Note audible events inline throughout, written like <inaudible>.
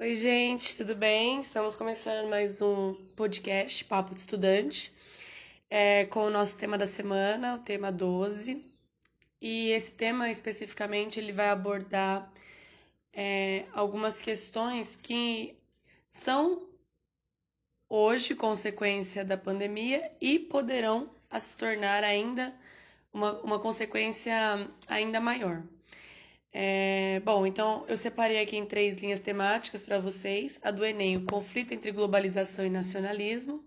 Oi, gente, tudo bem? Estamos começando mais um podcast, Papo de Estudante, é, com o nosso tema da semana, o tema 12. E esse tema, especificamente, ele vai abordar é, algumas questões que são hoje consequência da pandemia e poderão se tornar ainda uma, uma consequência ainda maior. É, bom, então eu separei aqui em três linhas temáticas para vocês: a do Enem, o conflito entre globalização e nacionalismo,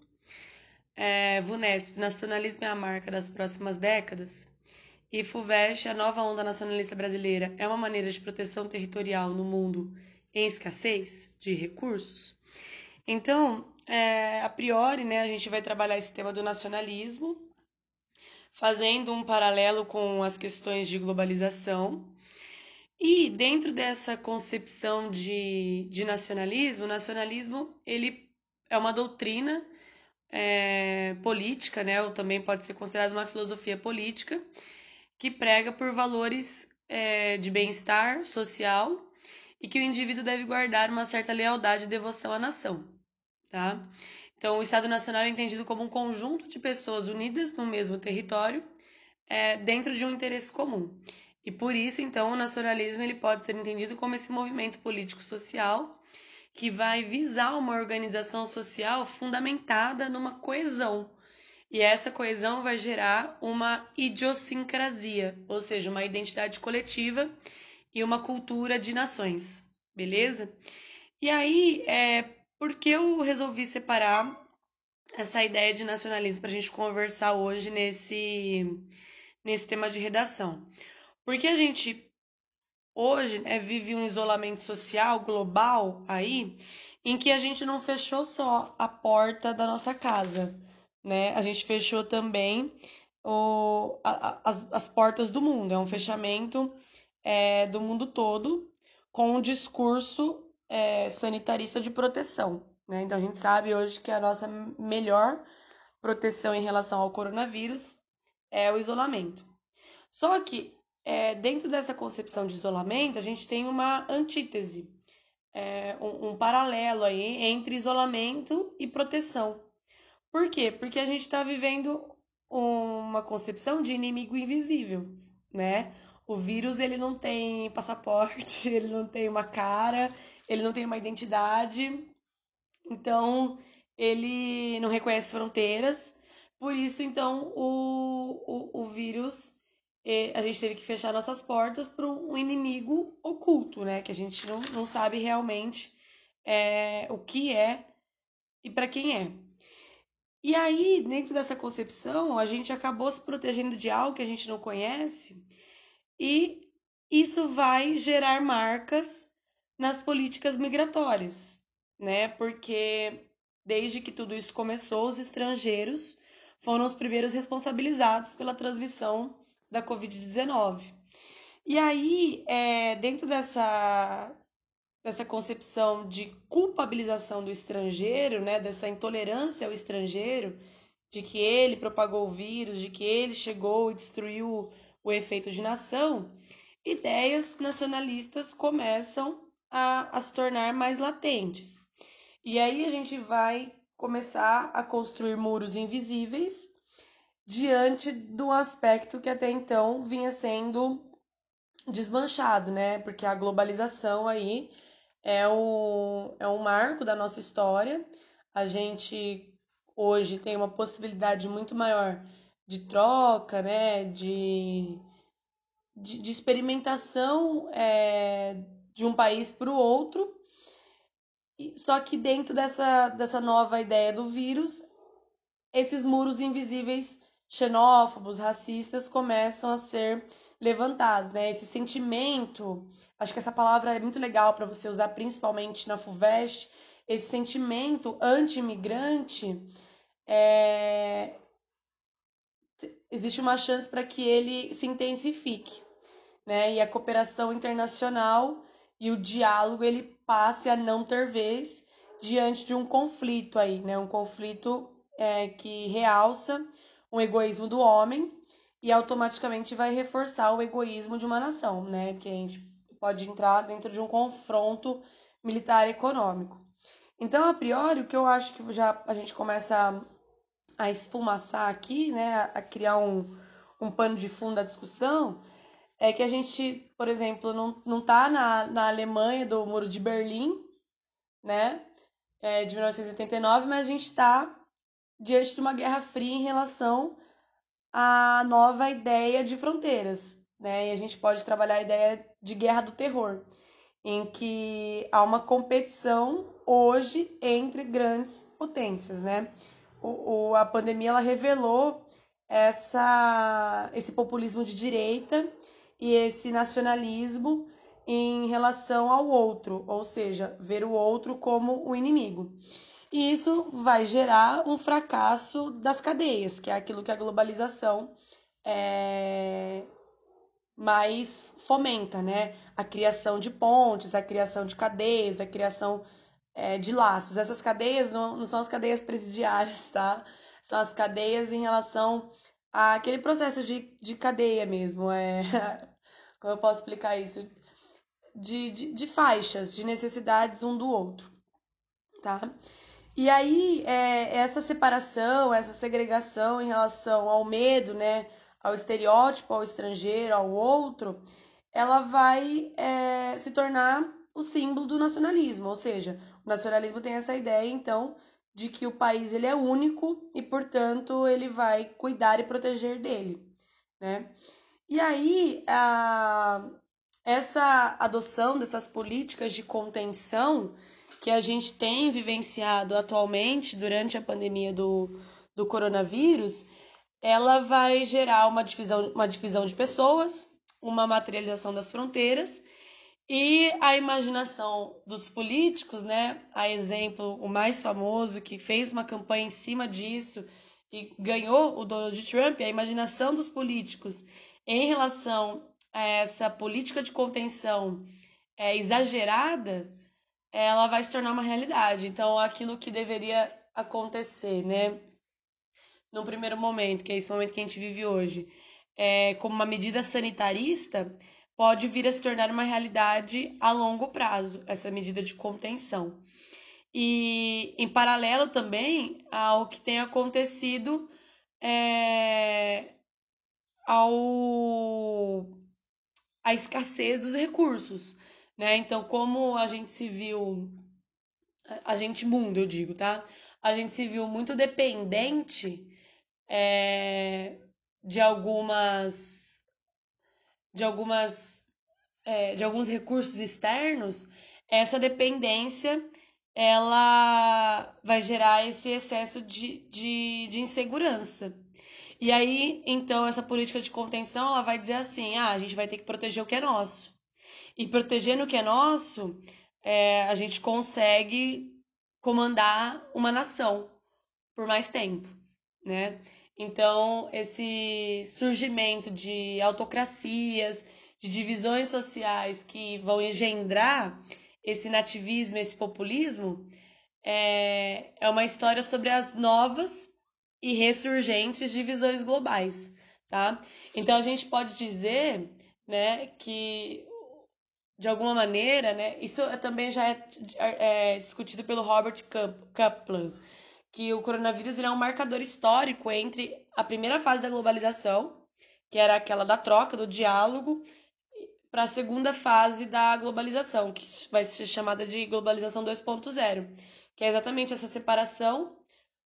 é, VUNESP, nacionalismo é a marca das próximas décadas, e FUVEST, a nova onda nacionalista brasileira, é uma maneira de proteção territorial no mundo em escassez de recursos. Então, é, a priori, né, a gente vai trabalhar esse tema do nacionalismo, fazendo um paralelo com as questões de globalização e dentro dessa concepção de, de nacionalismo, o nacionalismo ele é uma doutrina é, política, né? Ou também pode ser considerado uma filosofia política que prega por valores é, de bem-estar social e que o indivíduo deve guardar uma certa lealdade e devoção à nação, tá? Então, o Estado Nacional é entendido como um conjunto de pessoas unidas no mesmo território é, dentro de um interesse comum. E por isso, então, o nacionalismo ele pode ser entendido como esse movimento político-social que vai visar uma organização social fundamentada numa coesão. E essa coesão vai gerar uma idiosincrasia, ou seja, uma identidade coletiva e uma cultura de nações, beleza? E aí, é, por que eu resolvi separar essa ideia de nacionalismo para a gente conversar hoje nesse, nesse tema de redação? Porque a gente hoje né, vive um isolamento social global aí, em que a gente não fechou só a porta da nossa casa, né? A gente fechou também o, a, as, as portas do mundo. É um fechamento é, do mundo todo com um discurso é, sanitarista de proteção. Né? Então a gente sabe hoje que a nossa melhor proteção em relação ao coronavírus é o isolamento. Só que é, dentro dessa concepção de isolamento, a gente tem uma antítese, é, um, um, paralelo aí entre isolamento e proteção. Por quê? Porque a gente está vivendo uma concepção de inimigo invisível, né? O vírus ele não tem passaporte, <laughs> ele não tem uma cara, ele não tem uma identidade, então ele não reconhece fronteiras. Por isso, então, o, o, o vírus a gente teve que fechar nossas portas para um inimigo oculto, né? Que a gente não, não sabe realmente é, o que é e para quem é. E aí, dentro dessa concepção, a gente acabou se protegendo de algo que a gente não conhece e isso vai gerar marcas nas políticas migratórias, né? Porque desde que tudo isso começou, os estrangeiros foram os primeiros responsabilizados pela transmissão da Covid-19. E aí, é, dentro dessa, dessa concepção de culpabilização do estrangeiro, né, dessa intolerância ao estrangeiro, de que ele propagou o vírus, de que ele chegou e destruiu o efeito de nação, ideias nacionalistas começam a, a se tornar mais latentes. E aí a gente vai começar a construir muros invisíveis diante do aspecto que até então vinha sendo desmanchado, né? Porque a globalização aí é, o, é um marco da nossa história. A gente hoje tem uma possibilidade muito maior de troca, né? De, de, de experimentação é, de um país para o outro. Só que dentro dessa, dessa nova ideia do vírus, esses muros invisíveis xenófobos, racistas começam a ser levantados, né? Esse sentimento, acho que essa palavra é muito legal para você usar principalmente na FUVEST, esse sentimento anti-imigrante, é... existe uma chance para que ele se intensifique, né? E a cooperação internacional e o diálogo ele passe a não ter vez diante de um conflito aí, né? Um conflito é, que realça um egoísmo do homem e automaticamente vai reforçar o egoísmo de uma nação, né? Porque a gente pode entrar dentro de um confronto militar econômico. Então, a priori, o que eu acho que já a gente começa a, a esfumaçar aqui, né, a criar um, um pano de fundo da discussão, é que a gente, por exemplo, não, não tá na, na Alemanha do Muro de Berlim, né, é, de 1989, mas a gente está diante de uma guerra fria em relação à nova ideia de fronteiras, né, e a gente pode trabalhar a ideia de guerra do terror, em que há uma competição hoje entre grandes potências, né? O, o, a pandemia ela revelou essa, esse populismo de direita e esse nacionalismo em relação ao outro, ou seja, ver o outro como o inimigo. E isso vai gerar um fracasso das cadeias, que é aquilo que a globalização é, mais fomenta, né? A criação de pontes, a criação de cadeias, a criação é, de laços. Essas cadeias não, não são as cadeias presidiárias, tá? São as cadeias em relação àquele processo de, de cadeia mesmo. É... <laughs> Como eu posso explicar isso? De, de, de faixas, de necessidades um do outro, tá? E aí, é, essa separação, essa segregação em relação ao medo, né? ao estereótipo, ao estrangeiro, ao outro, ela vai é, se tornar o símbolo do nacionalismo. Ou seja, o nacionalismo tem essa ideia, então, de que o país ele é único e, portanto, ele vai cuidar e proteger dele. Né? E aí, a, essa adoção dessas políticas de contenção que a gente tem vivenciado atualmente durante a pandemia do, do coronavírus, ela vai gerar uma divisão, uma divisão de pessoas, uma materialização das fronteiras e a imaginação dos políticos, né? A exemplo, o mais famoso que fez uma campanha em cima disso e ganhou o Donald Trump, a imaginação dos políticos em relação a essa política de contenção é, exagerada, ela vai se tornar uma realidade. Então, aquilo que deveria acontecer, né? num primeiro momento, que é esse momento que a gente vive hoje, é, como uma medida sanitarista, pode vir a se tornar uma realidade a longo prazo, essa medida de contenção. E, em paralelo também ao que tem acontecido é, ao a escassez dos recursos, né? Então, como a gente se viu, a gente mundo, eu digo, tá? A gente se viu muito dependente é, de algumas de algumas é, de alguns recursos externos, essa dependência ela vai gerar esse excesso de, de, de insegurança. E aí, então, essa política de contenção ela vai dizer assim: ah, a gente vai ter que proteger o que é nosso. E protegendo o que é nosso, é, a gente consegue comandar uma nação por mais tempo, né? Então, esse surgimento de autocracias, de divisões sociais que vão engendrar esse nativismo, esse populismo, é, é uma história sobre as novas e ressurgentes divisões globais, tá? Então, a gente pode dizer, né, que de alguma maneira, né, isso também já é, é discutido pelo Robert Kaplan, que o coronavírus ele é um marcador histórico entre a primeira fase da globalização, que era aquela da troca, do diálogo, para a segunda fase da globalização, que vai ser chamada de globalização 2.0, que é exatamente essa separação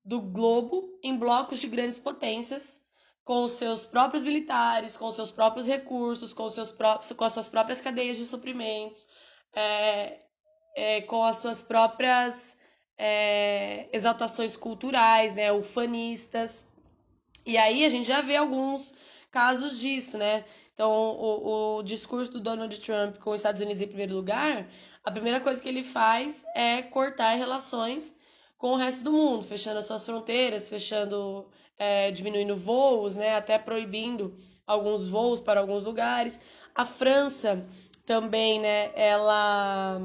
do globo em blocos de grandes potências, com os seus próprios militares, com os seus próprios recursos, com, os seus próprios, com as suas próprias cadeias de suprimentos, é, é, com as suas próprias é, exaltações culturais, né, ufanistas. E aí a gente já vê alguns casos disso, né? Então, o, o discurso do Donald Trump com os Estados Unidos em primeiro lugar, a primeira coisa que ele faz é cortar relações com o resto do mundo, fechando as suas fronteiras, fechando, é, diminuindo voos, né, até proibindo alguns voos para alguns lugares. A França também, né, ela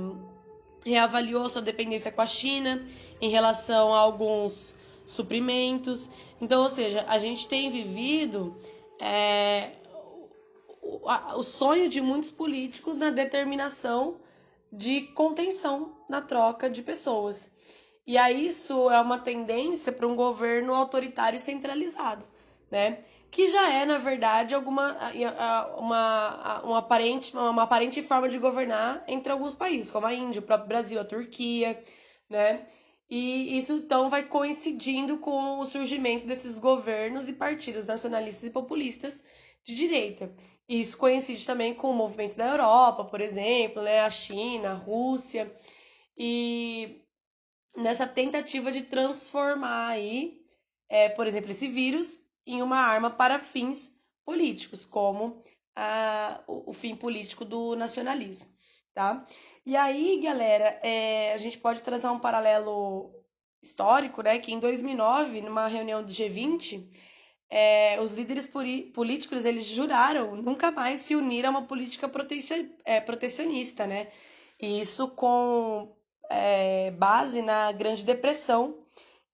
reavaliou sua dependência com a China em relação a alguns suprimentos. Então, ou seja, a gente tem vivido é, o, o sonho de muitos políticos na determinação de contenção na troca de pessoas. E aí isso é uma tendência para um governo autoritário centralizado, né? Que já é, na verdade, alguma uma, uma, aparente, uma aparente forma de governar entre alguns países, como a Índia, o próprio Brasil, a Turquia, né? E isso então vai coincidindo com o surgimento desses governos e partidos nacionalistas e populistas de direita. E isso coincide também com o movimento da Europa, por exemplo, né? a China, a Rússia. E nessa tentativa de transformar aí, é, por exemplo, esse vírus em uma arma para fins políticos, como a, o, o fim político do nacionalismo tá? E aí, galera, é, a gente pode trazer um paralelo histórico, né? Que em 2009, numa reunião do G20, é, os líderes políticos eles juraram nunca mais se unir a uma política é, protecionista, né? E isso com é, base na Grande Depressão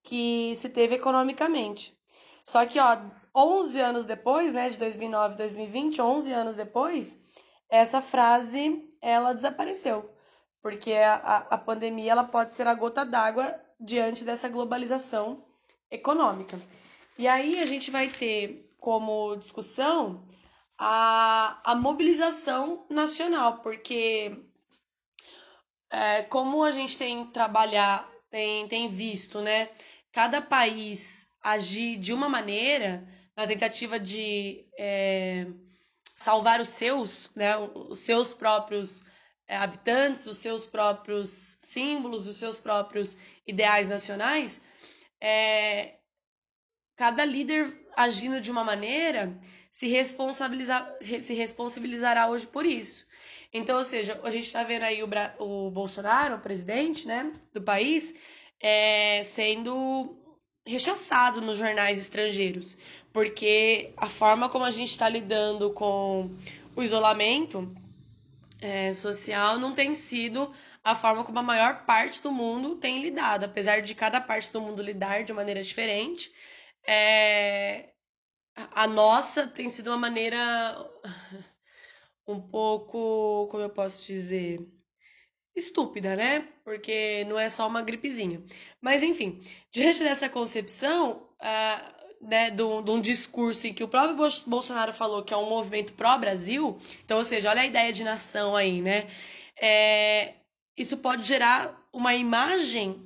que se teve economicamente. Só que, ó, 11 anos depois, né, de 2009 2020, 11 anos depois, essa frase ela desapareceu, porque a, a pandemia ela pode ser a gota d'água diante dessa globalização econômica. E aí a gente vai ter como discussão a, a mobilização nacional, porque é, como a gente tem trabalhar, tem, tem visto, né, cada país agir de uma maneira na tentativa de é, salvar os seus, né, os seus próprios é, habitantes, os seus próprios símbolos, os seus próprios ideais nacionais, é, cada líder agindo de uma maneira se, responsabilizar, se responsabilizará hoje por isso. Então, ou seja, a gente está vendo aí o, o Bolsonaro, o presidente né, do país, é, sendo rechaçado nos jornais estrangeiros, porque a forma como a gente está lidando com o isolamento é, social não tem sido a forma como a maior parte do mundo tem lidado, apesar de cada parte do mundo lidar de maneira diferente. É, a nossa tem sido uma maneira um pouco, como eu posso dizer, estúpida, né? Porque não é só uma gripezinha. Mas, enfim, diante dessa concepção, uh, né, de um, discurso em que o próprio Bolsonaro falou que é um movimento pró-Brasil, então, ou seja, olha a ideia de nação aí, né? É, isso pode gerar uma imagem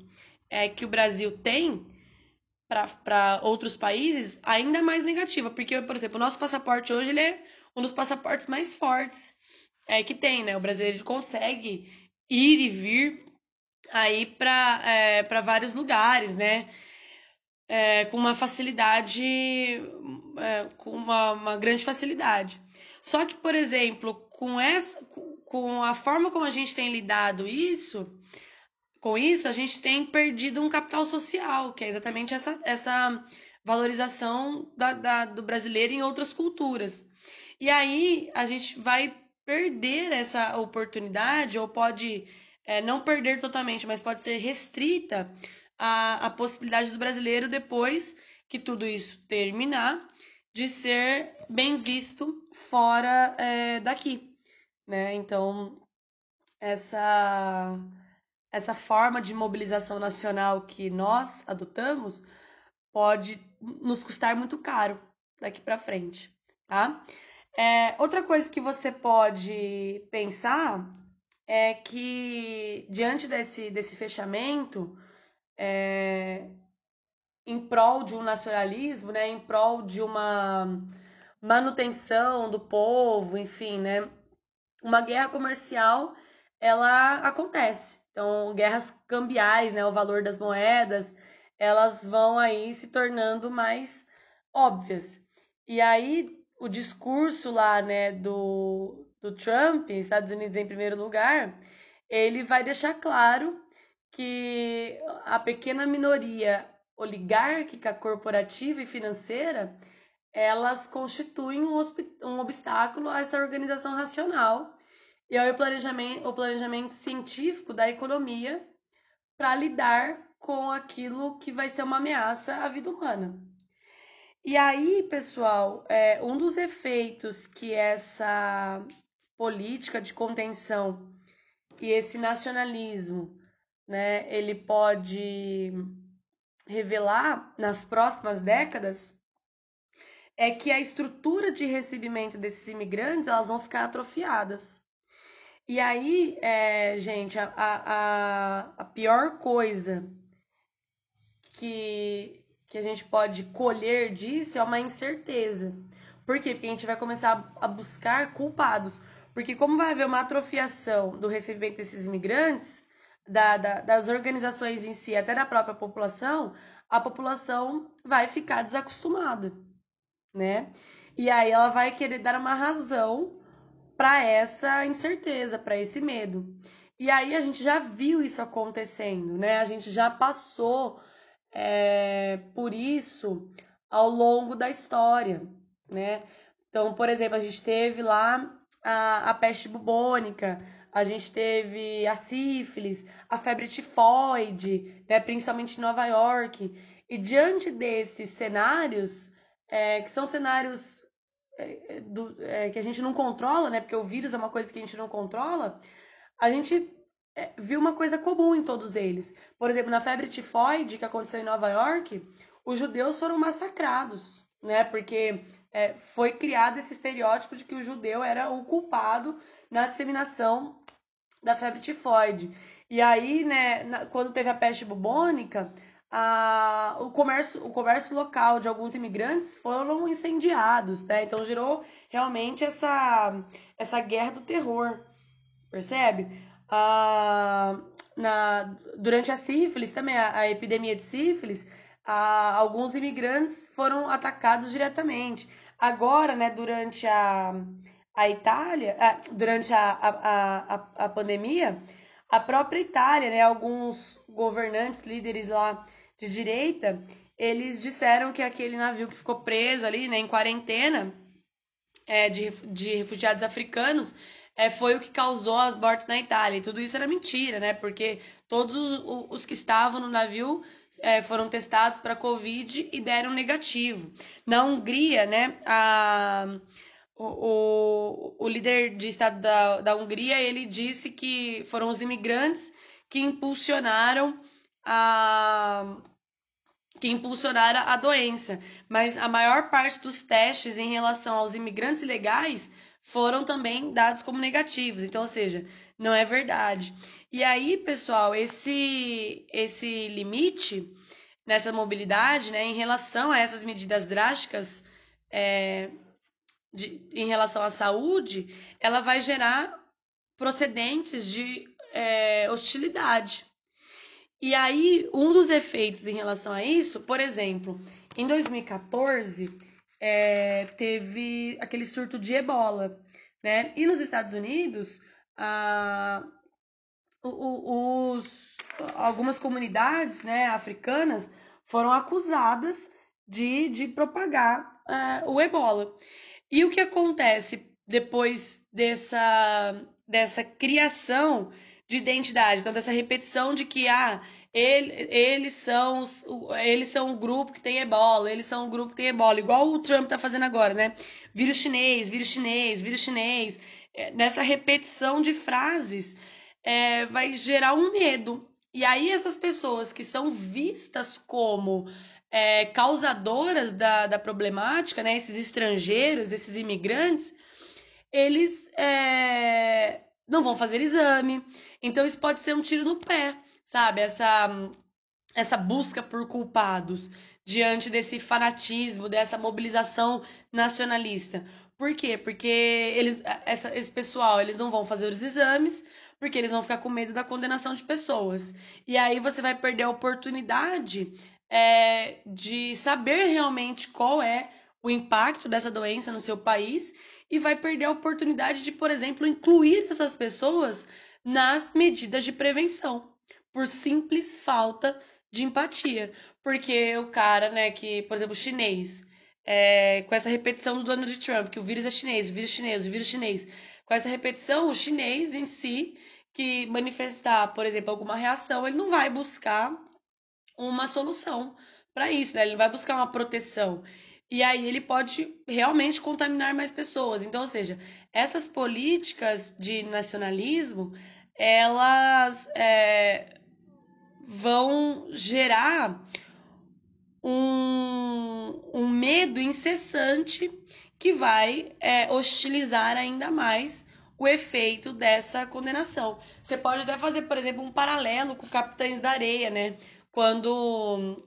é, que o Brasil tem para outros países ainda mais negativa, porque, por exemplo, o nosso passaporte hoje ele é um dos passaportes mais fortes é, que tem, né? O brasileiro consegue ir e vir aí para é, vários lugares, né? É, com uma facilidade, é, com uma, uma grande facilidade. Só que, por exemplo, com essa, com a forma como a gente tem lidado isso, com isso a gente tem perdido um capital social, que é exatamente essa, essa valorização da, da, do brasileiro em outras culturas. E aí a gente vai perder essa oportunidade, ou pode é, não perder totalmente, mas pode ser restrita a, a possibilidade do brasileiro, depois que tudo isso terminar, de ser bem visto fora é, daqui. Né? Então, essa, essa forma de mobilização nacional que nós adotamos pode nos custar muito caro daqui para frente, tá? É, outra coisa que você pode pensar é que, diante desse, desse fechamento, é, em prol de um nacionalismo, né, em prol de uma manutenção do povo, enfim, né, uma guerra comercial ela acontece. Então, guerras cambiais, né, o valor das moedas, elas vão aí se tornando mais óbvias. E aí o discurso lá, né, do, do Trump, Estados Unidos em primeiro lugar, ele vai deixar claro que a pequena minoria oligárquica, corporativa e financeira, elas constituem um, um obstáculo a essa organização racional e ao planejamento, o planejamento científico da economia para lidar com aquilo que vai ser uma ameaça à vida humana. E aí, pessoal, é, um dos efeitos que essa política de contenção e esse nacionalismo, né, ele pode revelar nas próximas décadas é que a estrutura de recebimento desses imigrantes elas vão ficar atrofiadas. E aí, é, gente, a, a, a pior coisa que, que a gente pode colher disso é uma incerteza. Por quê? Porque a gente vai começar a, buscar culpados. Porque como vai haver uma atrofiação do recebimento desses imigrantes, da, da, das organizações em si, até da própria população, a população vai ficar desacostumada, né? E aí ela vai querer dar uma razão para essa incerteza, para esse medo. E aí a gente já viu isso acontecendo, né? A gente já passou é, por isso ao longo da história, né? Então, por exemplo, a gente teve lá a, a peste bubônica, a gente teve a sífilis, a febre tifoide, né, principalmente em Nova York. E diante desses cenários, é, que são cenários é, do, é, que a gente não controla, né, porque o vírus é uma coisa que a gente não controla, a gente é, viu uma coisa comum em todos eles. Por exemplo, na febre tifoide que aconteceu em Nova York, os judeus foram massacrados, né? Porque é, foi criado esse estereótipo de que o judeu era o culpado na disseminação da febre tifoide. E aí, né, na, quando teve a peste bubônica, a, o, comércio, o comércio local de alguns imigrantes foram incendiados, né? Então gerou realmente essa, essa guerra do terror, percebe? Ah, na, durante a sífilis, também a, a epidemia de sífilis, alguns imigrantes foram atacados diretamente. Agora, né, durante a, a Itália, a, durante a, a, a, a pandemia, a própria Itália, né, alguns governantes, líderes lá de direita, eles disseram que aquele navio que ficou preso ali, né, em quarentena, é, de, de refugiados africanos, é, foi o que causou as mortes na Itália. E tudo isso era mentira, né? Porque todos os, os que estavam no navio é, foram testados para Covid e deram negativo. Na Hungria, né? A, o, o, o líder de Estado da, da Hungria, ele disse que foram os imigrantes que impulsionaram a que impulsionaram a doença, mas a maior parte dos testes em relação aos imigrantes ilegais foram também dados como negativos. Então, ou seja, não é verdade. E aí, pessoal, esse esse limite nessa mobilidade, né, em relação a essas medidas drásticas é, de, em relação à saúde, ela vai gerar procedentes de é, hostilidade. E aí, um dos efeitos em relação a isso, por exemplo, em 2014, é, teve aquele surto de ebola, né? E nos Estados Unidos, ah, os, algumas comunidades né, africanas foram acusadas de, de propagar uh, o ebola. E o que acontece depois dessa, dessa criação de identidade, então dessa repetição de que ah, ele, eles são eles são um grupo que tem ebola, eles são um grupo que tem ebola, igual o Trump tá fazendo agora, né? Vírus chinês, vírus chinês, vírus chinês. É, nessa repetição de frases é, vai gerar um medo. E aí essas pessoas que são vistas como é, causadoras da, da problemática, né? Esses estrangeiros, esses imigrantes, eles é, não vão fazer exame. Então isso pode ser um tiro no pé sabe? Essa, essa busca por culpados diante desse fanatismo, dessa mobilização nacionalista. Por quê? Porque eles, essa, esse pessoal, eles não vão fazer os exames, porque eles vão ficar com medo da condenação de pessoas. E aí você vai perder a oportunidade é, de saber realmente qual é o impacto dessa doença no seu país e vai perder a oportunidade de, por exemplo, incluir essas pessoas nas medidas de prevenção por simples falta de empatia. Porque o cara, né, que, por exemplo, chinês, é, com essa repetição do Donald Trump, que o vírus é chinês, o vírus chinês, o vírus chinês, com essa repetição, o chinês em si, que manifestar, por exemplo, alguma reação, ele não vai buscar uma solução para isso, né? Ele vai buscar uma proteção. E aí ele pode realmente contaminar mais pessoas. Então, ou seja, essas políticas de nacionalismo, elas é, vão gerar um, um medo incessante que vai é, hostilizar ainda mais o efeito dessa condenação. Você pode até fazer, por exemplo, um paralelo com Capitães da Areia, né? Quando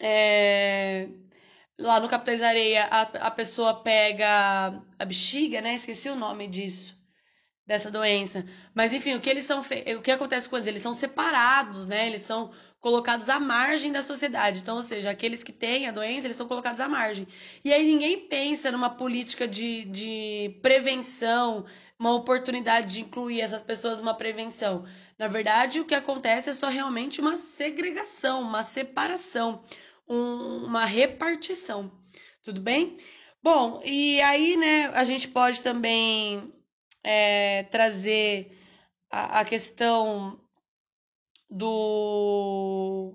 é, lá no Capitães da Areia a, a pessoa pega a bexiga, né? Esqueci o nome disso dessa doença. Mas enfim, o que eles são o que acontece com eles? Eles são separados, né? Eles são colocados à margem da sociedade. Então, ou seja, aqueles que têm a doença, eles são colocados à margem. E aí ninguém pensa numa política de, de prevenção, uma oportunidade de incluir essas pessoas numa prevenção. Na verdade, o que acontece é só realmente uma segregação, uma separação, um, uma repartição. Tudo bem? Bom, e aí, né, a gente pode também é, trazer a, a questão do,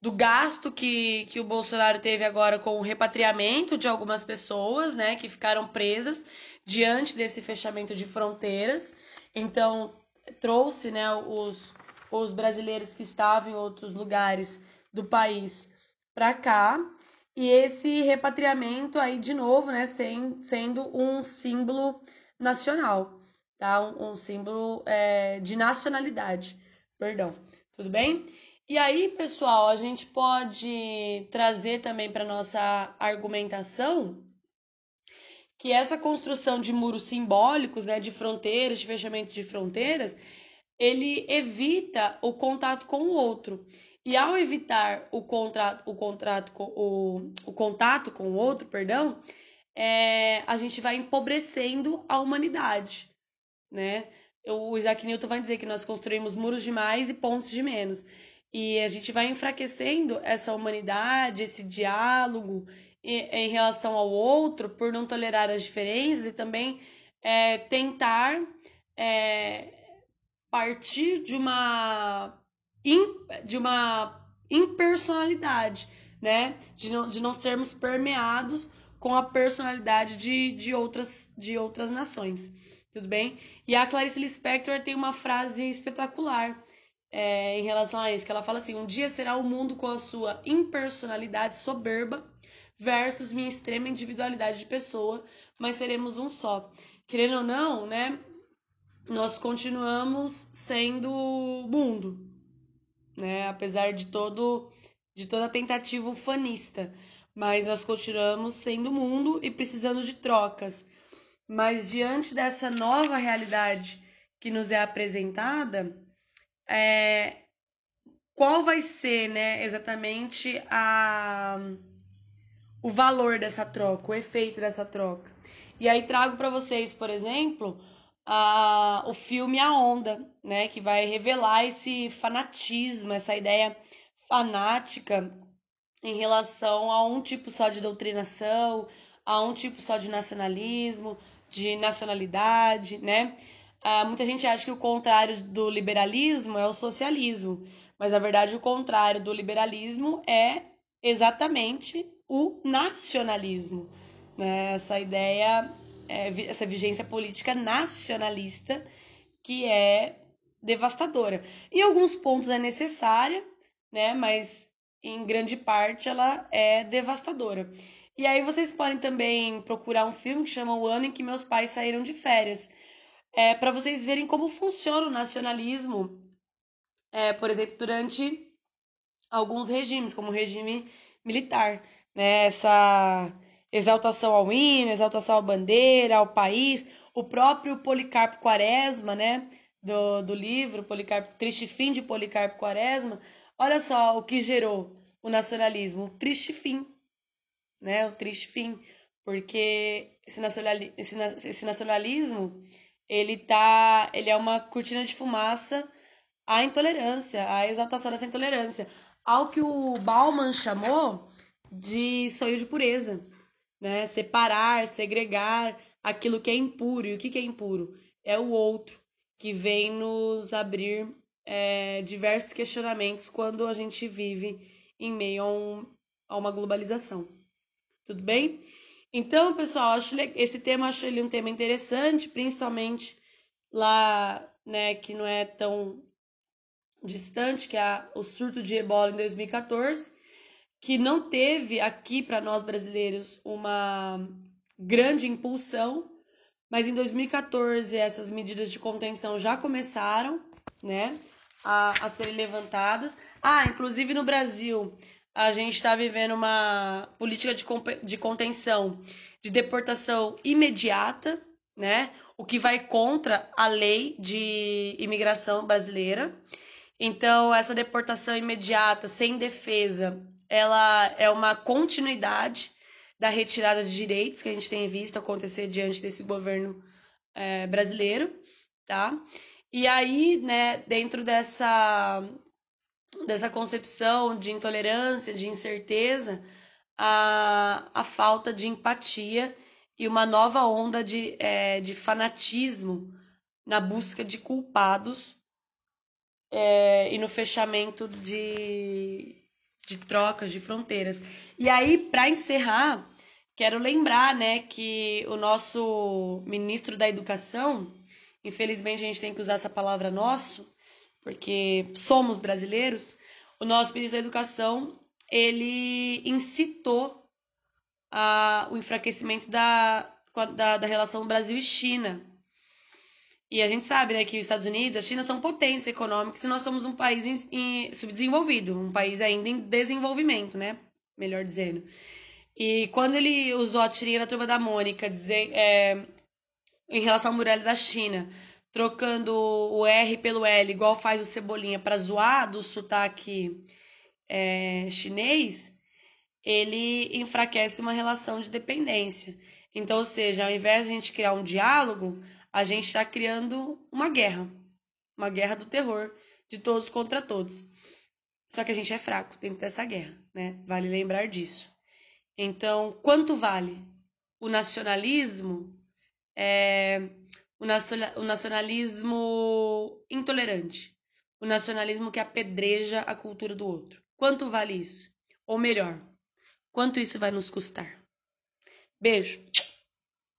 do gasto que, que o Bolsonaro teve agora com o repatriamento de algumas pessoas, né, que ficaram presas diante desse fechamento de fronteiras. Então, trouxe, né, os, os brasileiros que estavam em outros lugares do país para cá. E esse repatriamento aí, de novo, né, sem, sendo um símbolo nacional, tá? Um, um símbolo é, de nacionalidade perdão. Tudo bem? E aí, pessoal, a gente pode trazer também para nossa argumentação que essa construção de muros simbólicos, né, de fronteiras, de fechamento de fronteiras, ele evita o contato com o outro. E ao evitar o contrato, o contrato o, o contato com o outro, perdão, é, a gente vai empobrecendo a humanidade, né? o Isaac Newton vai dizer que nós construímos muros de mais e pontes de menos. E a gente vai enfraquecendo essa humanidade, esse diálogo em relação ao outro, por não tolerar as diferenças e também é, tentar é, partir de uma, de uma impersonalidade, né? De não, de não sermos permeados com a personalidade de, de, outras, de outras nações tudo bem? E a Clarice Lispector tem uma frase espetacular é, em relação a isso, que ela fala assim: um dia será o mundo com a sua impersonalidade soberba versus minha extrema individualidade de pessoa, mas seremos um só. Querendo ou não, né? Nós continuamos sendo mundo, né? Apesar de todo de toda tentativa ufanista, mas nós continuamos sendo mundo e precisando de trocas. Mas diante dessa nova realidade que nos é apresentada, é, qual vai ser né, exatamente a, o valor dessa troca, o efeito dessa troca? E aí trago para vocês, por exemplo, a, o filme A Onda, né, que vai revelar esse fanatismo, essa ideia fanática em relação a um tipo só de doutrinação, a um tipo só de nacionalismo, de nacionalidade, né? Ah, muita gente acha que o contrário do liberalismo é o socialismo, mas na verdade o contrário do liberalismo é exatamente o nacionalismo, né? Essa ideia, é, essa vigência política nacionalista que é devastadora. Em alguns pontos é necessária, né? Mas em grande parte ela é devastadora. E aí vocês podem também procurar um filme que chama O Ano em que Meus Pais Saíram de Férias, é, para vocês verem como funciona o nacionalismo, é, por exemplo, durante alguns regimes, como o regime militar, né? Essa exaltação ao hino, exaltação à bandeira, ao país, o próprio Policarpo Quaresma, né? Do, do livro Policarpo, Triste Fim de Policarpo Quaresma. Olha só o que gerou o nacionalismo, triste fim né? O triste fim, porque esse, nacionali esse, esse nacionalismo ele tá, ele é uma cortina de fumaça à intolerância, à exaltação dessa intolerância, ao que o Bauman chamou de sonho de pureza, né? Separar, segregar aquilo que é impuro. E o que, que é impuro? É o outro que vem nos abrir é, diversos questionamentos quando a gente vive em meio a, um, a uma globalização. Tudo bem? Então, pessoal, acho esse tema acho ele um tema interessante, principalmente lá né, que não é tão distante, que é o surto de ebola em 2014, que não teve aqui para nós brasileiros uma grande impulsão, mas em 2014 essas medidas de contenção já começaram, né, a, a serem levantadas. Ah, inclusive no Brasil a gente está vivendo uma política de, de contenção de deportação imediata, né? O que vai contra a lei de imigração brasileira. Então, essa deportação imediata, sem defesa, ela é uma continuidade da retirada de direitos que a gente tem visto acontecer diante desse governo é, brasileiro, tá? E aí, né, dentro dessa, dessa concepção de intolerância, de incerteza, a, a falta de empatia e uma nova onda de, é, de fanatismo na busca de culpados é, e no fechamento de, de trocas, de fronteiras. E aí, para encerrar, quero lembrar né, que o nosso ministro da Educação, infelizmente a gente tem que usar essa palavra nosso, porque somos brasileiros, o nosso ministro da Educação ele incitou a, o enfraquecimento da, da, da relação Brasil e China. E a gente sabe né, que os Estados Unidos e a China são potências econômicas e nós somos um país em, em, subdesenvolvido, um país ainda em desenvolvimento, né? Melhor dizendo. E quando ele usou a tirinha da turma da Mônica dizer, é, em relação ao muralha da China, trocando o R pelo L, igual faz o Cebolinha, para zoar do sotaque é, chinês, ele enfraquece uma relação de dependência. Então, ou seja, ao invés de a gente criar um diálogo, a gente está criando uma guerra. Uma guerra do terror, de todos contra todos. Só que a gente é fraco dentro dessa guerra, né? Vale lembrar disso. Então, quanto vale o nacionalismo? É, o nacionalismo intolerante, o nacionalismo que apedreja a cultura do outro. Quanto vale isso? Ou melhor, quanto isso vai nos custar? Beijo!